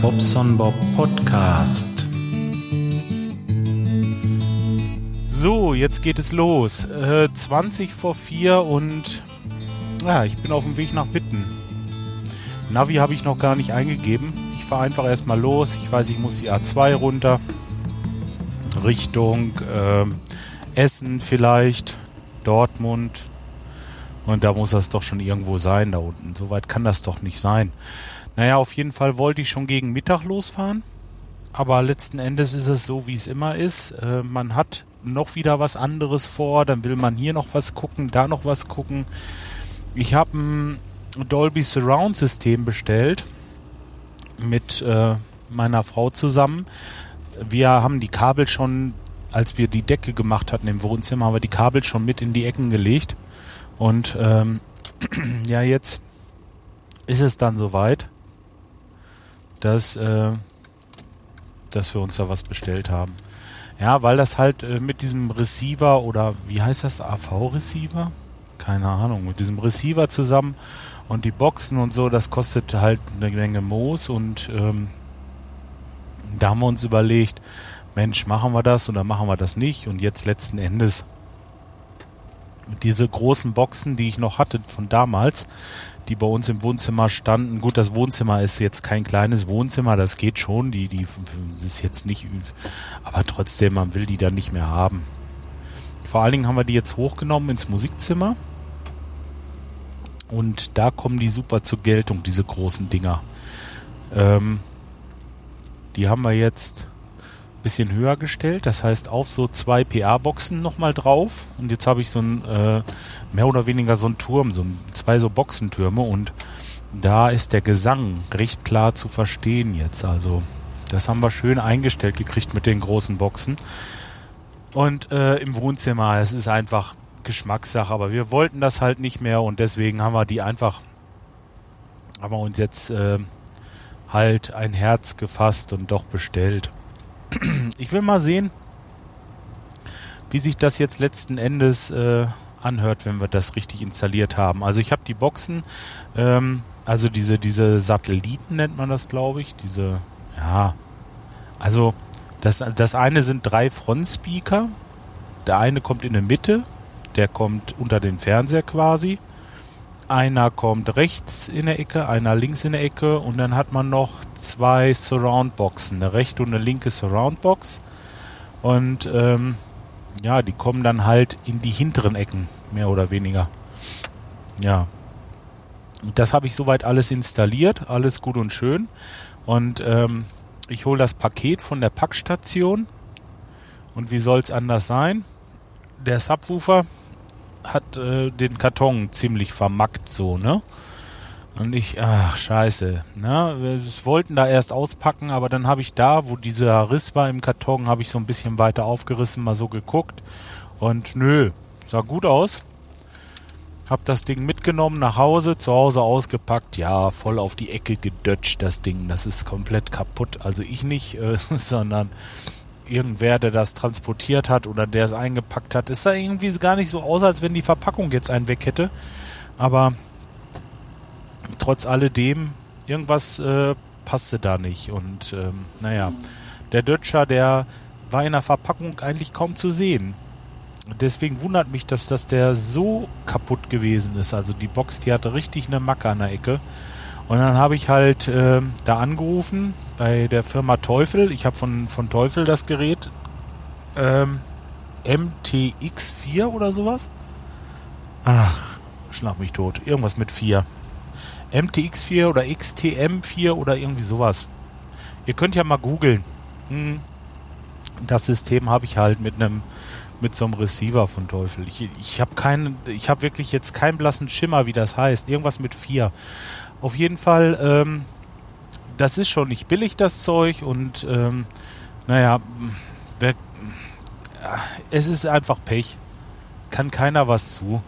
Bobson Bob Podcast. So, jetzt geht es los. Äh, 20 vor 4 und ja, ich bin auf dem Weg nach Witten. Navi habe ich noch gar nicht eingegeben. Ich fahre einfach erstmal los. Ich weiß, ich muss die A2 runter. Richtung äh, Essen vielleicht, Dortmund. Und da muss das doch schon irgendwo sein, da unten. Soweit kann das doch nicht sein. Naja, auf jeden Fall wollte ich schon gegen Mittag losfahren. Aber letzten Endes ist es so, wie es immer ist. Äh, man hat noch wieder was anderes vor, dann will man hier noch was gucken, da noch was gucken. Ich habe ein Dolby Surround System bestellt mit äh, meiner Frau zusammen. Wir haben die Kabel schon, als wir die Decke gemacht hatten im Wohnzimmer, haben wir die Kabel schon mit in die Ecken gelegt. Und ähm, ja, jetzt ist es dann soweit dass, äh, dass wir uns da was bestellt haben. Ja, weil das halt äh, mit diesem Receiver oder wie heißt das, AV-Receiver? Keine Ahnung, mit diesem Receiver zusammen und die Boxen und so, das kostet halt eine Menge Moos und ähm, da haben wir uns überlegt, Mensch, machen wir das oder machen wir das nicht? Und jetzt letzten Endes diese großen Boxen, die ich noch hatte von damals, die bei uns im Wohnzimmer standen. Gut, das Wohnzimmer ist jetzt kein kleines Wohnzimmer, das geht schon, die, die ist jetzt nicht, aber trotzdem, man will die dann nicht mehr haben. Vor allen Dingen haben wir die jetzt hochgenommen ins Musikzimmer. Und da kommen die super zur Geltung, diese großen Dinger. Ähm, die haben wir jetzt bisschen höher gestellt, das heißt auf so zwei PA-Boxen nochmal drauf. Und jetzt habe ich so ein, äh, mehr oder weniger so ein Turm, so zwei so Boxentürme und da ist der Gesang recht klar zu verstehen jetzt. Also das haben wir schön eingestellt gekriegt mit den großen Boxen. Und äh, im Wohnzimmer, es ist einfach Geschmackssache, aber wir wollten das halt nicht mehr und deswegen haben wir die einfach, haben wir uns jetzt äh, halt ein Herz gefasst und doch bestellt. Ich will mal sehen, wie sich das jetzt letzten Endes äh, anhört, wenn wir das richtig installiert haben. Also ich habe die Boxen, ähm, also diese, diese Satelliten nennt man das, glaube ich. Diese, ja, also das, das eine sind drei Frontspeaker. Der eine kommt in der Mitte, der kommt unter den Fernseher quasi. Einer kommt rechts in der Ecke, einer links in der Ecke und dann hat man noch zwei Surround-Boxen, eine rechte und eine linke Surround-Box. Und ähm, ja, die kommen dann halt in die hinteren Ecken, mehr oder weniger. Ja. Und das habe ich soweit alles installiert, alles gut und schön. Und ähm, ich hole das Paket von der Packstation. Und wie soll es anders sein? Der Subwoofer hat äh, den Karton ziemlich vermackt so, ne? Und ich, ach, scheiße. Ne? Wir wollten da erst auspacken, aber dann habe ich da, wo dieser Riss war im Karton, habe ich so ein bisschen weiter aufgerissen, mal so geguckt. Und nö, sah gut aus. Hab das Ding mitgenommen nach Hause, zu Hause ausgepackt, ja, voll auf die Ecke gedötscht, das Ding. Das ist komplett kaputt. Also ich nicht, äh, sondern irgendwer, der das transportiert hat oder der es eingepackt hat. Es sah irgendwie gar nicht so aus, als wenn die Verpackung jetzt einen weg hätte. Aber trotz alledem, irgendwas äh, passte da nicht. Und ähm, naja, der Dötscher, der war in der Verpackung eigentlich kaum zu sehen. Deswegen wundert mich, dass das der so kaputt gewesen ist. Also die Box, die hatte richtig eine Macke an der Ecke. Und dann habe ich halt äh, da angerufen bei der Firma Teufel. Ich habe von, von Teufel das Gerät ähm, MTX4 oder sowas. Ach, schlag mich tot. Irgendwas mit 4. MTX4 oder XTM4 oder irgendwie sowas. Ihr könnt ja mal googeln. Hm. Das System habe ich halt mit einem mit so einem Receiver von Teufel. Ich, ich habe keinen, ich habe wirklich jetzt keinen blassen Schimmer, wie das heißt. Irgendwas mit 4. Auf jeden Fall, ähm, das ist schon nicht billig, das Zeug. Und ähm, naja, wer, es ist einfach Pech. Kann keiner was zu.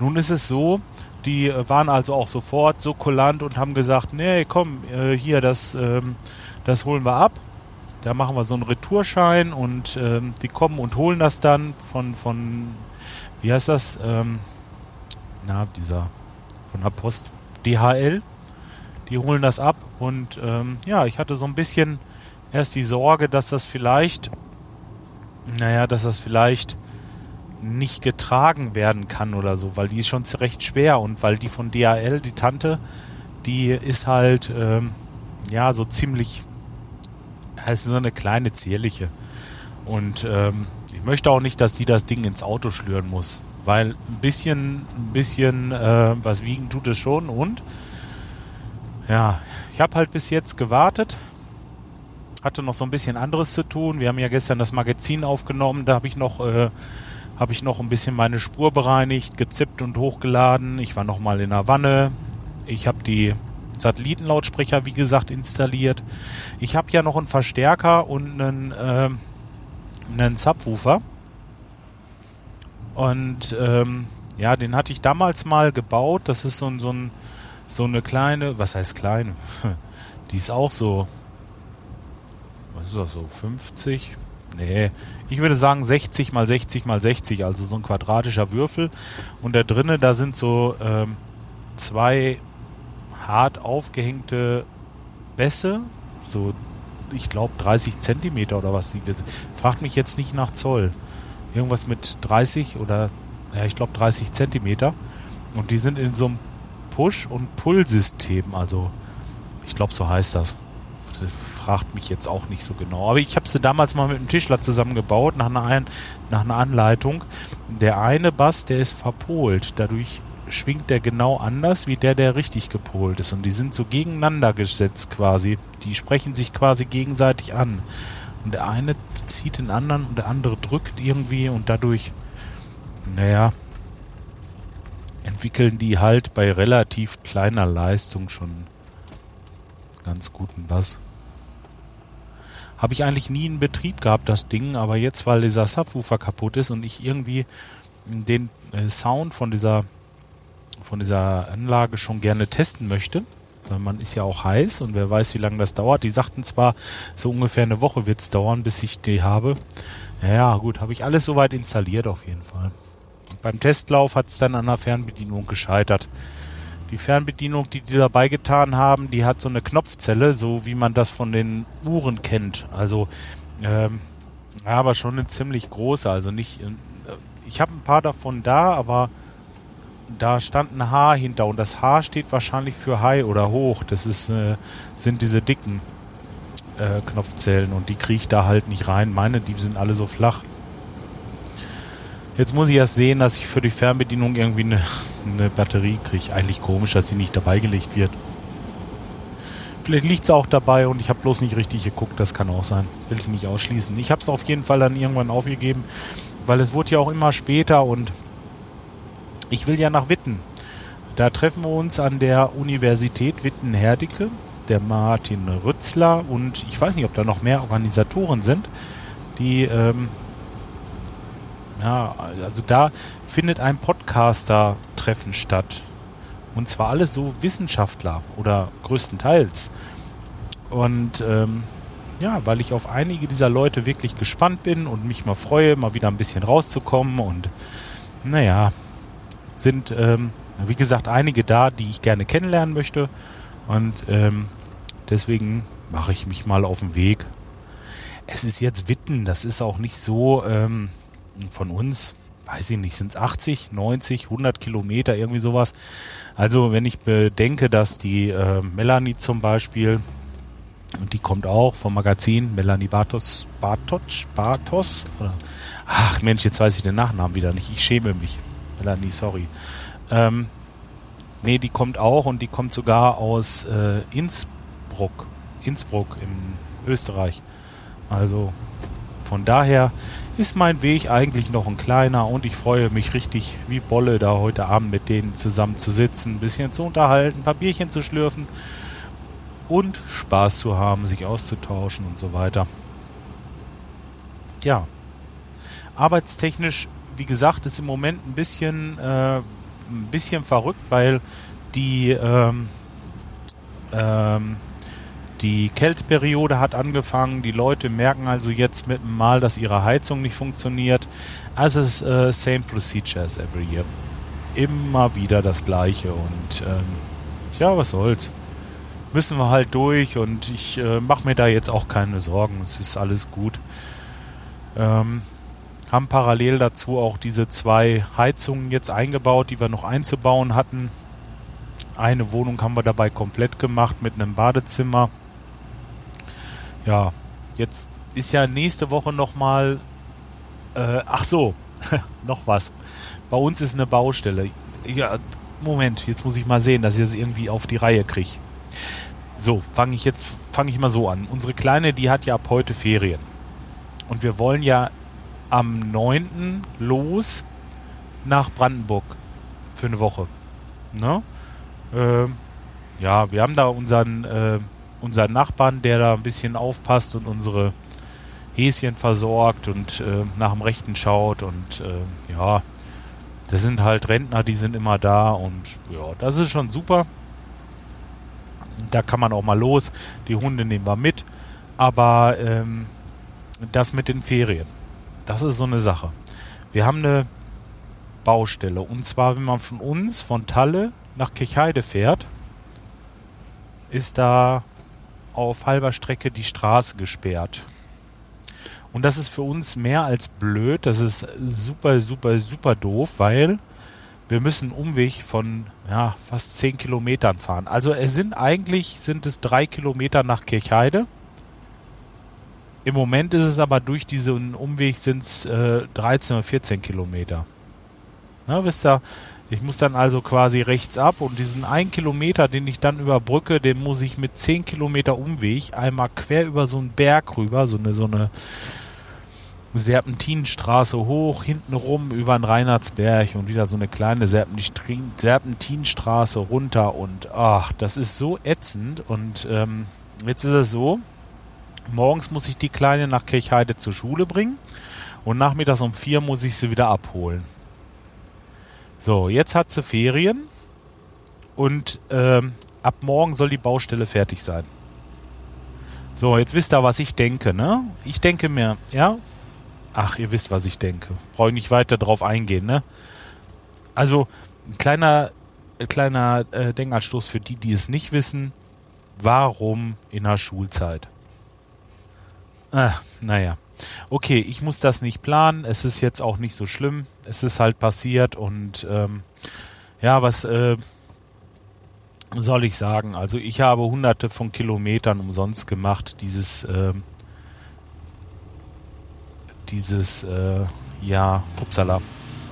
Nun ist es so, die waren also auch sofort so kulant und haben gesagt, nee, komm, äh, hier, das, ähm, das holen wir ab. Da machen wir so einen Retourschein und ähm, die kommen und holen das dann von, von wie heißt das? Ähm, na, dieser, von der Post. DHL. Die holen das ab. Und ähm, ja, ich hatte so ein bisschen erst die Sorge, dass das vielleicht, naja, dass das vielleicht nicht getragen werden kann oder so, weil die ist schon recht schwer. Und weil die von DHL, die Tante, die ist halt, ähm, ja, so ziemlich, heißt so eine kleine zierliche. Und ähm, ich möchte auch nicht, dass die das Ding ins Auto schlüren muss, weil ein bisschen, ein bisschen äh, was wiegen tut es schon. Und ja, ich habe halt bis jetzt gewartet, hatte noch so ein bisschen anderes zu tun. Wir haben ja gestern das Magazin aufgenommen, da habe ich noch äh, habe ich noch ein bisschen meine Spur bereinigt, gezippt und hochgeladen. Ich war noch mal in der Wanne. Ich habe die Satellitenlautsprecher, wie gesagt, installiert. Ich habe ja noch einen Verstärker und einen, äh, einen Subwoofer. Und ähm, ja, den hatte ich damals mal gebaut. Das ist so, ein, so, ein, so eine kleine, was heißt kleine? Die ist auch so, was ist das so, 50, Nee, ich würde sagen 60 mal 60 mal 60, also so ein quadratischer Würfel. Und da drinnen, da sind so ähm, zwei hart aufgehängte Bässe, so ich glaube 30 Zentimeter oder was. Fragt mich jetzt nicht nach Zoll. Irgendwas mit 30 oder ja, ich glaube 30 Zentimeter. Und die sind in so einem Push- und Pull-System, also ich glaube so heißt das fragt mich jetzt auch nicht so genau. Aber ich habe sie damals mal mit einem Tischler zusammengebaut, nach einer, nach einer Anleitung. Der eine Bass, der ist verpolt. Dadurch schwingt der genau anders wie der, der richtig gepolt ist. Und die sind so gegeneinander gesetzt quasi. Die sprechen sich quasi gegenseitig an. Und der eine zieht den anderen und der andere drückt irgendwie und dadurch, naja, entwickeln die halt bei relativ kleiner Leistung schon ganz guten Bass. Habe ich eigentlich nie in Betrieb gehabt, das Ding, aber jetzt, weil dieser Subwoofer kaputt ist und ich irgendwie den äh, Sound von dieser, von dieser Anlage schon gerne testen möchte, weil man ist ja auch heiß und wer weiß, wie lange das dauert. Die sagten zwar, so ungefähr eine Woche wird es dauern, bis ich die habe. Ja, gut, habe ich alles soweit installiert auf jeden Fall. Beim Testlauf hat es dann an der Fernbedienung gescheitert. Die Fernbedienung, die die dabei getan haben, die hat so eine Knopfzelle, so wie man das von den Uhren kennt. Also, ähm, aber schon eine ziemlich große. Also nicht, äh, ich habe ein paar davon da, aber da stand ein H hinter und das H steht wahrscheinlich für High oder hoch. Das ist, äh, sind diese dicken äh, Knopfzellen und die kriege ich da halt nicht rein. Meine, die sind alle so flach. Jetzt muss ich erst sehen, dass ich für die Fernbedienung irgendwie eine, eine Batterie kriege. Eigentlich komisch, dass sie nicht dabei gelegt wird. Vielleicht liegt es auch dabei und ich habe bloß nicht richtig geguckt. Das kann auch sein. Will ich nicht ausschließen. Ich habe es auf jeden Fall dann irgendwann aufgegeben, weil es wurde ja auch immer später und ich will ja nach Witten. Da treffen wir uns an der Universität Witten-Herdecke, der Martin Rützler und ich weiß nicht, ob da noch mehr Organisatoren sind, die ähm, ja, also da findet ein Podcaster-Treffen statt. Und zwar alles so Wissenschaftler oder größtenteils. Und ähm, ja, weil ich auf einige dieser Leute wirklich gespannt bin und mich mal freue, mal wieder ein bisschen rauszukommen. Und naja, sind, ähm, wie gesagt, einige da, die ich gerne kennenlernen möchte. Und ähm, deswegen mache ich mich mal auf den Weg. Es ist jetzt Witten, das ist auch nicht so, ähm, von uns, weiß ich nicht, sind es 80, 90, 100 Kilometer, irgendwie sowas. Also wenn ich bedenke, dass die äh, Melanie zum Beispiel, und die kommt auch vom Magazin, Melanie Bartos, Bartosch, Bartos, oder, ach Mensch, jetzt weiß ich den Nachnamen wieder nicht, ich schäme mich. Melanie, sorry. Ähm, nee, die kommt auch und die kommt sogar aus äh, Innsbruck, Innsbruck in Österreich. Also von daher ist mein Weg eigentlich noch ein kleiner und ich freue mich richtig wie Bolle, da heute Abend mit denen zusammen zu sitzen, ein bisschen zu unterhalten, ein paar Bierchen zu schlürfen und Spaß zu haben, sich auszutauschen und so weiter. Ja, arbeitstechnisch, wie gesagt, ist im Moment ein bisschen, äh, ein bisschen verrückt, weil die ähm, ähm, die Kälteperiode hat angefangen. Die Leute merken also jetzt mit dem Mal, dass ihre Heizung nicht funktioniert. Also es ist uh, same procedure as every year. Immer wieder das Gleiche und ähm, ja, was soll's. müssen wir halt durch und ich äh, mache mir da jetzt auch keine Sorgen. Es ist alles gut. Ähm, haben parallel dazu auch diese zwei Heizungen jetzt eingebaut, die wir noch einzubauen hatten. Eine Wohnung haben wir dabei komplett gemacht mit einem Badezimmer. Ja, jetzt ist ja nächste Woche nochmal. Äh, ach so, noch was. Bei uns ist eine Baustelle. Ja, Moment, jetzt muss ich mal sehen, dass ich es irgendwie auf die Reihe kriege. So, fange ich jetzt, fange ich mal so an. Unsere Kleine, die hat ja ab heute Ferien. Und wir wollen ja am 9. los nach Brandenburg für eine Woche. Ne? Äh, ja, wir haben da unseren, äh, unseren Nachbarn, der da ein bisschen aufpasst und unsere Häschen versorgt und äh, nach dem Rechten schaut und äh, ja, das sind halt Rentner, die sind immer da und ja, das ist schon super. Da kann man auch mal los. Die Hunde nehmen wir mit. Aber ähm, das mit den Ferien, das ist so eine Sache. Wir haben eine Baustelle. Und zwar, wenn man von uns, von Talle nach Kirchheide fährt, ist da auf halber Strecke die Straße gesperrt. Und das ist für uns mehr als blöd. Das ist super, super, super doof, weil wir müssen einen Umweg von ja, fast 10 Kilometern fahren. Also es sind eigentlich sind es drei Kilometer nach Kirchheide. Im Moment ist es aber durch diesen Umweg sind es äh, 13 oder 14 Kilometer. Na, wisst ihr, ich muss dann also quasi rechts ab und diesen einen Kilometer, den ich dann überbrücke, den muss ich mit 10 Kilometer Umweg einmal quer über so einen Berg rüber, so eine, so eine Serpentinstraße hoch, hinten rum über den Reinhardsberg und wieder so eine kleine Serpentinstraße runter und ach, das ist so ätzend und ähm, jetzt ist es so, morgens muss ich die Kleine nach Kirchheide zur Schule bringen und nachmittags um vier muss ich sie wieder abholen. So, jetzt hat sie Ferien und ähm, ab morgen soll die Baustelle fertig sein. So, jetzt wisst ihr, was ich denke, ne? Ich denke mir, ja, Ach, ihr wisst, was ich denke. Brauche ich nicht weiter drauf eingehen, ne? Also, ein kleiner, ein kleiner äh, Denkanstoß für die, die es nicht wissen. Warum in der Schulzeit? Ah, naja. Okay, ich muss das nicht planen. Es ist jetzt auch nicht so schlimm. Es ist halt passiert und ähm, ja, was äh, soll ich sagen? Also ich habe hunderte von Kilometern umsonst gemacht, dieses äh, dieses, äh, ja, upsala,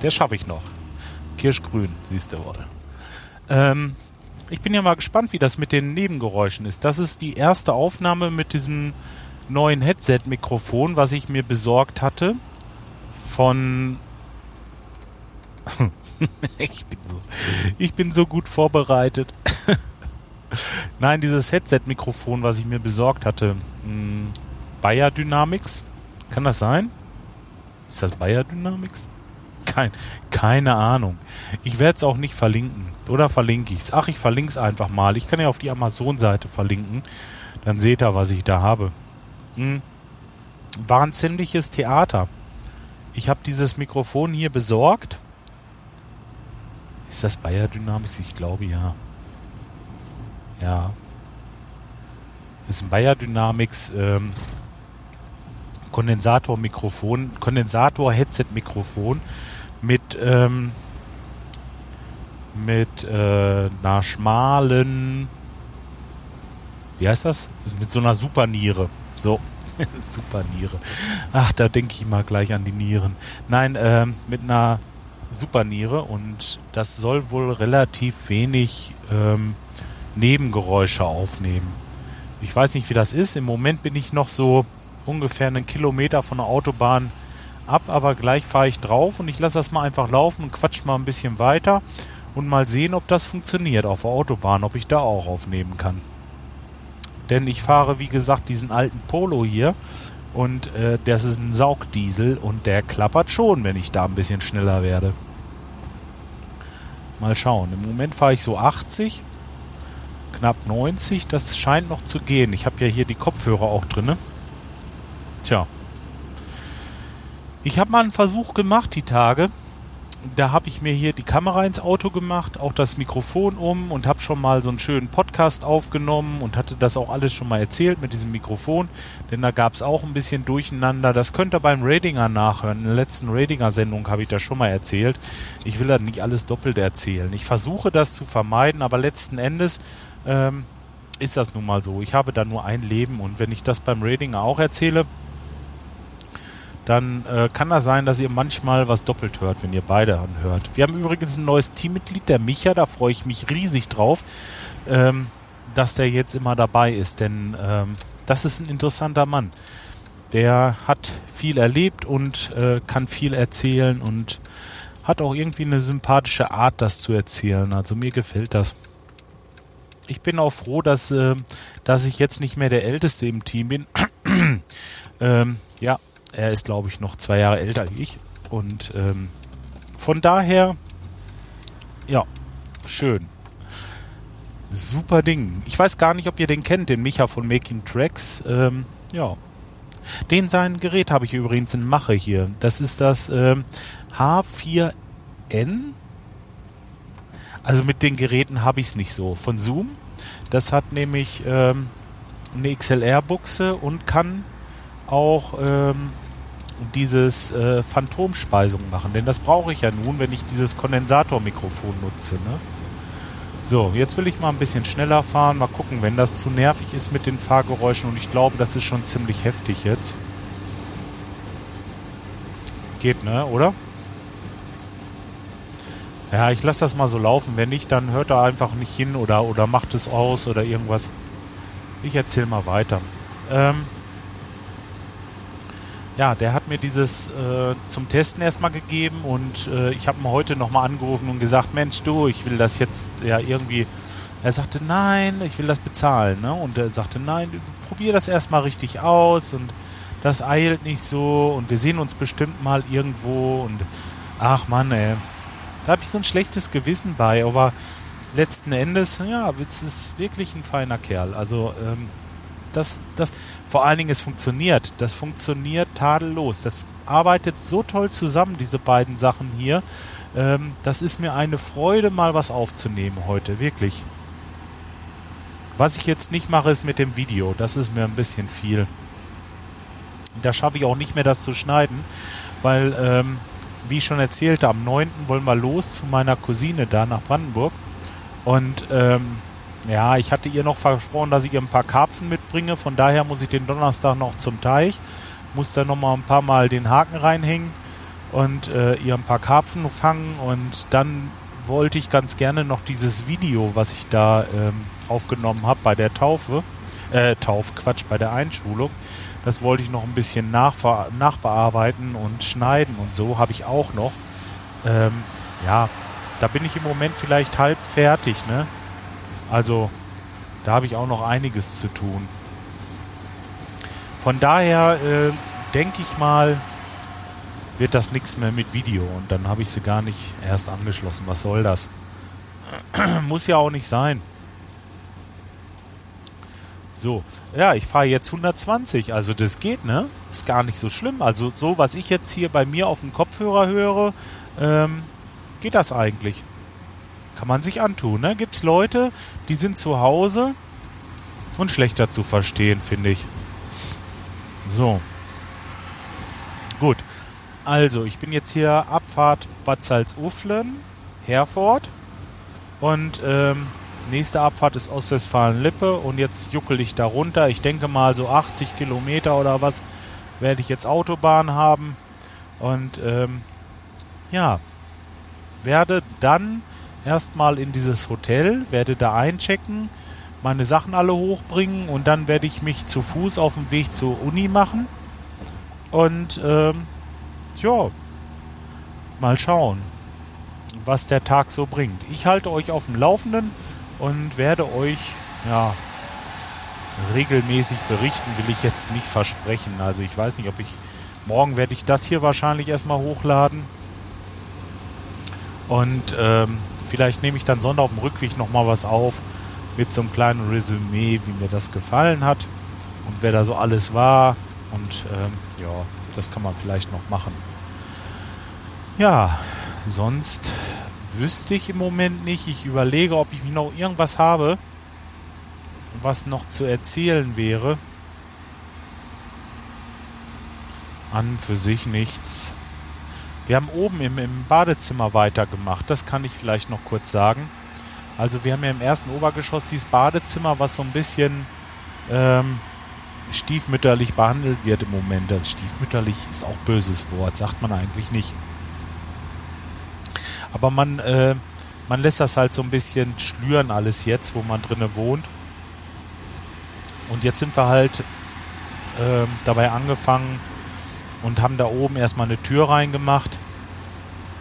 der schaffe ich noch. Kirschgrün, siehst du wohl. Ähm, ich bin ja mal gespannt, wie das mit den Nebengeräuschen ist. Das ist die erste Aufnahme mit diesem neuen Headset-Mikrofon, was ich mir besorgt hatte. Von. ich, bin so, ich bin so gut vorbereitet. Nein, dieses Headset-Mikrofon, was ich mir besorgt hatte. Hm, Bayer Dynamics. Kann das sein? Ist das Bayer Dynamics? Kein, keine Ahnung. Ich werde es auch nicht verlinken. Oder verlinke ich es? Ach, ich verlinke es einfach mal. Ich kann ja auf die Amazon-Seite verlinken. Dann seht ihr, was ich da habe. Hm. War ein ziemliches Theater. Ich habe dieses Mikrofon hier besorgt. Ist das Bayer Dynamics? Ich glaube ja. Ja. Das ist ein Bayer Dynamics ähm, Kondensatormikrofon, Kondensator-Headset-Mikrofon mit ähm, mit äh, einer schmalen, wie heißt das? Mit so einer Superniere. So, Superniere. Ach, da denke ich mal gleich an die Nieren. Nein, ähm, mit einer Superniere und das soll wohl relativ wenig ähm, Nebengeräusche aufnehmen. Ich weiß nicht, wie das ist. Im Moment bin ich noch so ungefähr einen Kilometer von der Autobahn ab, aber gleich fahre ich drauf und ich lasse das mal einfach laufen und quatsch mal ein bisschen weiter und mal sehen, ob das funktioniert auf der Autobahn, ob ich da auch aufnehmen kann. Denn ich fahre, wie gesagt, diesen alten Polo hier und äh, das ist ein Saugdiesel und der klappert schon, wenn ich da ein bisschen schneller werde. Mal schauen. Im Moment fahre ich so 80, knapp 90. Das scheint noch zu gehen. Ich habe ja hier die Kopfhörer auch drinne. Tja. Ich habe mal einen Versuch gemacht die Tage da habe ich mir hier die Kamera ins Auto gemacht, auch das Mikrofon um und habe schon mal so einen schönen Podcast aufgenommen und hatte das auch alles schon mal erzählt mit diesem Mikrofon, denn da gab es auch ein bisschen Durcheinander. Das könnt ihr beim Ratinger nachhören. In der letzten Ratinger-Sendung habe ich das schon mal erzählt. Ich will da nicht alles doppelt erzählen. Ich versuche das zu vermeiden, aber letzten Endes ähm, ist das nun mal so. Ich habe da nur ein Leben und wenn ich das beim Ratinger auch erzähle, dann äh, kann das sein, dass ihr manchmal was doppelt hört, wenn ihr beide anhört. Wir haben übrigens ein neues Teammitglied, der Micha, da freue ich mich riesig drauf, ähm, dass der jetzt immer dabei ist, denn ähm, das ist ein interessanter Mann. Der hat viel erlebt und äh, kann viel erzählen und hat auch irgendwie eine sympathische Art, das zu erzählen. Also mir gefällt das. Ich bin auch froh, dass, äh, dass ich jetzt nicht mehr der Älteste im Team bin. ähm, ja, er ist, glaube ich, noch zwei Jahre älter als ich. Und ähm, von daher, ja, schön. Super Ding. Ich weiß gar nicht, ob ihr den kennt, den Micha von Making Tracks. Ähm, ja. Den sein Gerät habe ich übrigens in Mache hier. Das ist das ähm, H4N. Also mit den Geräten habe ich es nicht so. Von Zoom. Das hat nämlich ähm, eine XLR-Buchse und kann auch ähm, dieses äh, Phantomspeisung machen. Denn das brauche ich ja nun, wenn ich dieses Kondensatormikrofon nutze. Ne? So, jetzt will ich mal ein bisschen schneller fahren. Mal gucken, wenn das zu nervig ist mit den Fahrgeräuschen. Und ich glaube, das ist schon ziemlich heftig jetzt. Geht, ne? Oder? Ja, ich lasse das mal so laufen. Wenn nicht, dann hört er einfach nicht hin oder, oder macht es aus oder irgendwas. Ich erzähle mal weiter. Ähm, ja, der hat mir dieses äh, zum Testen erstmal gegeben und äh, ich habe ihn heute nochmal angerufen und gesagt, Mensch du, ich will das jetzt ja irgendwie. Er sagte, nein, ich will das bezahlen. Ne? Und er sagte, nein, probier das erstmal richtig aus und das eilt nicht so und wir sehen uns bestimmt mal irgendwo und ach Mann, ey. Da habe ich so ein schlechtes Gewissen bei, aber letzten Endes, ja, es ist wirklich ein feiner Kerl. Also ähm, das, das, vor allen Dingen, es funktioniert. Das funktioniert tadellos. Das arbeitet so toll zusammen, diese beiden Sachen hier. Ähm, das ist mir eine Freude, mal was aufzunehmen heute, wirklich. Was ich jetzt nicht mache, ist mit dem Video. Das ist mir ein bisschen viel. Da schaffe ich auch nicht mehr, das zu schneiden, weil, ähm, wie ich schon erzählte, am 9. wollen wir los zu meiner Cousine da nach Brandenburg. Und ähm, ja, ich hatte ihr noch versprochen, dass ich ihr ein paar Karpfen mitbringe. Von daher muss ich den Donnerstag noch zum Teich. Muss da nochmal ein paar Mal den Haken reinhängen und äh, ihr ein paar Karpfen fangen. Und dann wollte ich ganz gerne noch dieses Video, was ich da ähm, aufgenommen habe bei der Taufe, äh, Tauf, Quatsch, bei der Einschulung. Das wollte ich noch ein bisschen nachbearbeiten und schneiden und so habe ich auch noch. Ähm, ja, da bin ich im Moment vielleicht halb fertig, ne? Also da habe ich auch noch einiges zu tun. Von daher äh, denke ich mal, wird das nichts mehr mit Video und dann habe ich sie gar nicht erst angeschlossen. Was soll das? Muss ja auch nicht sein. So, ja, ich fahre jetzt 120, also das geht, ne? Ist gar nicht so schlimm. Also so, was ich jetzt hier bei mir auf dem Kopfhörer höre, ähm, geht das eigentlich. Kann man sich antun, ne? Gibt's Leute, die sind zu Hause und schlechter zu verstehen, finde ich. So. Gut. Also, ich bin jetzt hier Abfahrt Bad Salzuflen, Herford. Und ähm, nächste Abfahrt ist Ostwestfalen-Lippe. Und jetzt juckel ich da runter. Ich denke mal so 80 Kilometer oder was werde ich jetzt Autobahn haben. Und ähm, ja, werde dann erstmal in dieses Hotel, werde da einchecken, meine Sachen alle hochbringen und dann werde ich mich zu Fuß auf dem Weg zur Uni machen. Und ähm, ja, mal schauen, was der Tag so bringt. Ich halte euch auf dem Laufenden und werde euch ja regelmäßig berichten, will ich jetzt nicht versprechen. Also ich weiß nicht, ob ich morgen werde ich das hier wahrscheinlich erstmal hochladen. Und ähm, vielleicht nehme ich dann Sonntag auf dem Rückweg nochmal was auf mit so einem kleinen Resümee, wie mir das gefallen hat und wer da so alles war. Und ähm, ja, das kann man vielleicht noch machen. Ja, sonst wüsste ich im Moment nicht. Ich überlege, ob ich noch irgendwas habe, was noch zu erzählen wäre. An für sich nichts. Wir haben oben im, im Badezimmer weitergemacht. Das kann ich vielleicht noch kurz sagen. Also wir haben ja im ersten Obergeschoss dieses Badezimmer, was so ein bisschen ähm, stiefmütterlich behandelt wird im Moment. Das stiefmütterlich ist auch böses Wort, sagt man eigentlich nicht. Aber man, äh, man lässt das halt so ein bisschen schlüren alles jetzt, wo man drinne wohnt. Und jetzt sind wir halt äh, dabei angefangen und haben da oben erstmal eine Tür reingemacht.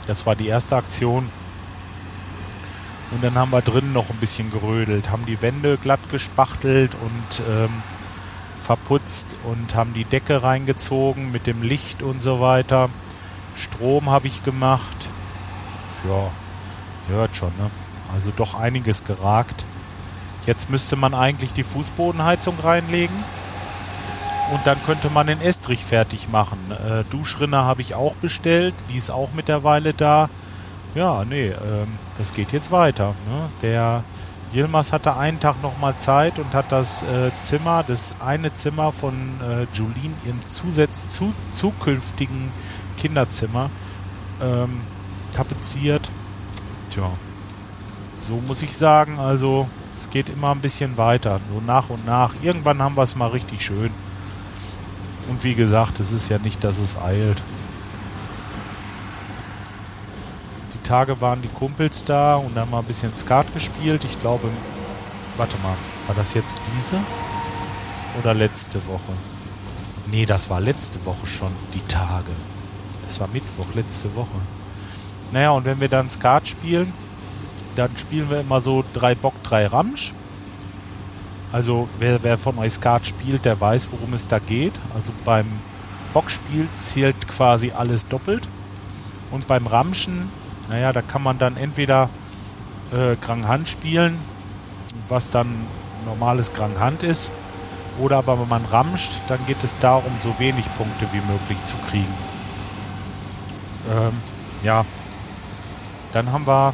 Das war die erste Aktion. Und dann haben wir drinnen noch ein bisschen gerödelt, haben die Wände glatt gespachtelt und ähm, verputzt und haben die Decke reingezogen mit dem Licht und so weiter. Strom habe ich gemacht. Ja, hört schon, ne? Also doch einiges geragt. Jetzt müsste man eigentlich die Fußbodenheizung reinlegen. Und dann könnte man den Estrich fertig machen. Äh, Duschrinne habe ich auch bestellt. Die ist auch mittlerweile da. Ja, nee, ähm, das geht jetzt weiter. Ne? Der Yilmaz hatte einen Tag nochmal Zeit und hat das äh, Zimmer, das eine Zimmer von äh, Julien, ihrem Zusatz, zu, zukünftigen Kinderzimmer, ähm, tapeziert. Tja, so muss ich sagen, also es geht immer ein bisschen weiter, so nach und nach. Irgendwann haben wir es mal richtig schön. Und wie gesagt, es ist ja nicht, dass es eilt. Tage waren die Kumpels da und haben mal ein bisschen Skat gespielt. Ich glaube, warte mal, war das jetzt diese oder letzte Woche? Nee, das war letzte Woche schon, die Tage. Das war Mittwoch, letzte Woche. Naja, und wenn wir dann Skat spielen, dann spielen wir immer so drei Bock, drei Ramsch. Also wer, wer von euch Skat spielt, der weiß, worum es da geht. Also beim Bockspiel zählt quasi alles doppelt. Und beim Ramschen naja, da kann man dann entweder äh, Grand Hand spielen, was dann normales Grand Hand ist, oder aber wenn man ramscht, dann geht es darum, so wenig Punkte wie möglich zu kriegen. Ähm, ja, dann haben wir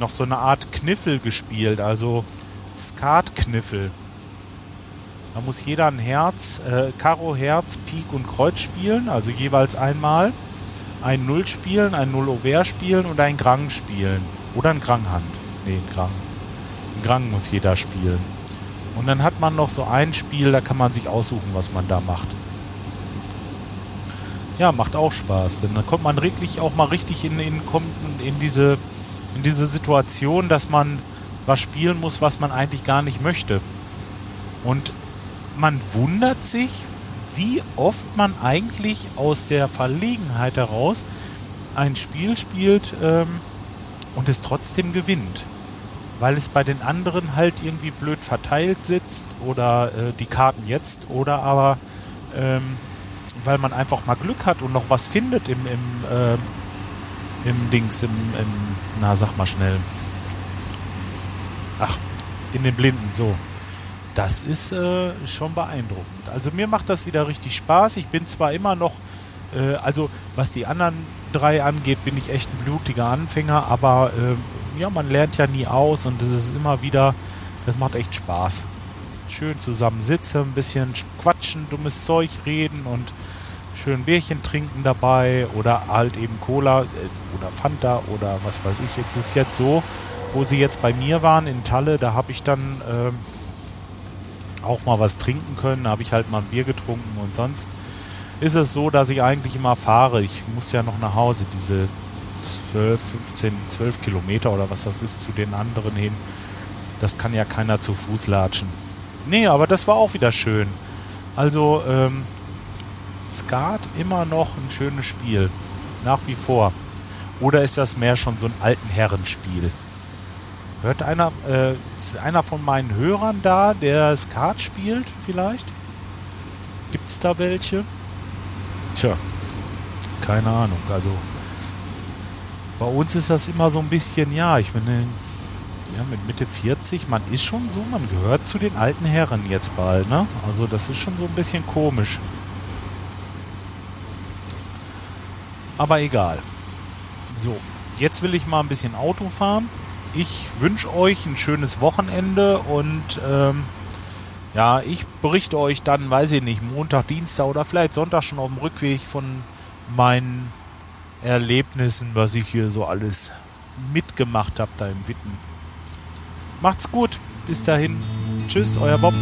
noch so eine Art Kniffel gespielt, also Skat-Kniffel. Da muss jeder ein Herz, äh, Karo, Herz, Pik und Kreuz spielen, also jeweils einmal ein Null spielen, ein Null Over spielen und ein Grang spielen. Oder ein Granghand. Nee, ein Grang. Ein Grang muss jeder spielen. Und dann hat man noch so ein Spiel, da kann man sich aussuchen, was man da macht. Ja, macht auch Spaß. Denn dann kommt man wirklich auch mal richtig in, in, in, diese, in diese Situation, dass man was spielen muss, was man eigentlich gar nicht möchte. Und man wundert sich, wie oft man eigentlich aus der Verlegenheit heraus ein Spiel spielt ähm, und es trotzdem gewinnt. Weil es bei den anderen halt irgendwie blöd verteilt sitzt oder äh, die Karten jetzt oder aber ähm, weil man einfach mal Glück hat und noch was findet im, im, äh, im Dings, im, im, na sag mal schnell. Ach, in den Blinden, so das ist äh, schon beeindruckend. Also mir macht das wieder richtig Spaß. Ich bin zwar immer noch, äh, also was die anderen drei angeht, bin ich echt ein blutiger Anfänger, aber äh, ja, man lernt ja nie aus und das ist immer wieder, das macht echt Spaß. Schön zusammen sitzen, ein bisschen quatschen, dummes Zeug reden und schön Bärchen trinken dabei oder halt eben Cola äh, oder Fanta oder was weiß ich. Jetzt ist es jetzt so, wo sie jetzt bei mir waren in Talle, da habe ich dann ähm, auch mal was trinken können. Da habe ich halt mal ein Bier getrunken und sonst ist es so, dass ich eigentlich immer fahre. Ich muss ja noch nach Hause, diese 12, 15, 12 Kilometer oder was das ist zu den anderen hin. Das kann ja keiner zu Fuß latschen. Nee, aber das war auch wieder schön. Also, ähm, Skat immer noch ein schönes Spiel. Nach wie vor. Oder ist das mehr schon so ein alten Herrenspiel? Hört einer, äh, ist einer von meinen Hörern da, der Skat spielt vielleicht? Gibt es da welche? Tja, keine Ahnung. Also bei uns ist das immer so ein bisschen, ja, ich bin ja, mit Mitte 40, man ist schon so, man gehört zu den alten Herren jetzt bald, ne? Also das ist schon so ein bisschen komisch. Aber egal. So, jetzt will ich mal ein bisschen Auto fahren. Ich wünsche euch ein schönes Wochenende und ähm, ja, ich berichte euch dann, weiß ich nicht, Montag, Dienstag oder vielleicht Sonntag schon auf dem Rückweg von meinen Erlebnissen, was ich hier so alles mitgemacht habe da im Witten. Macht's gut. Bis dahin. Tschüss, euer Bob.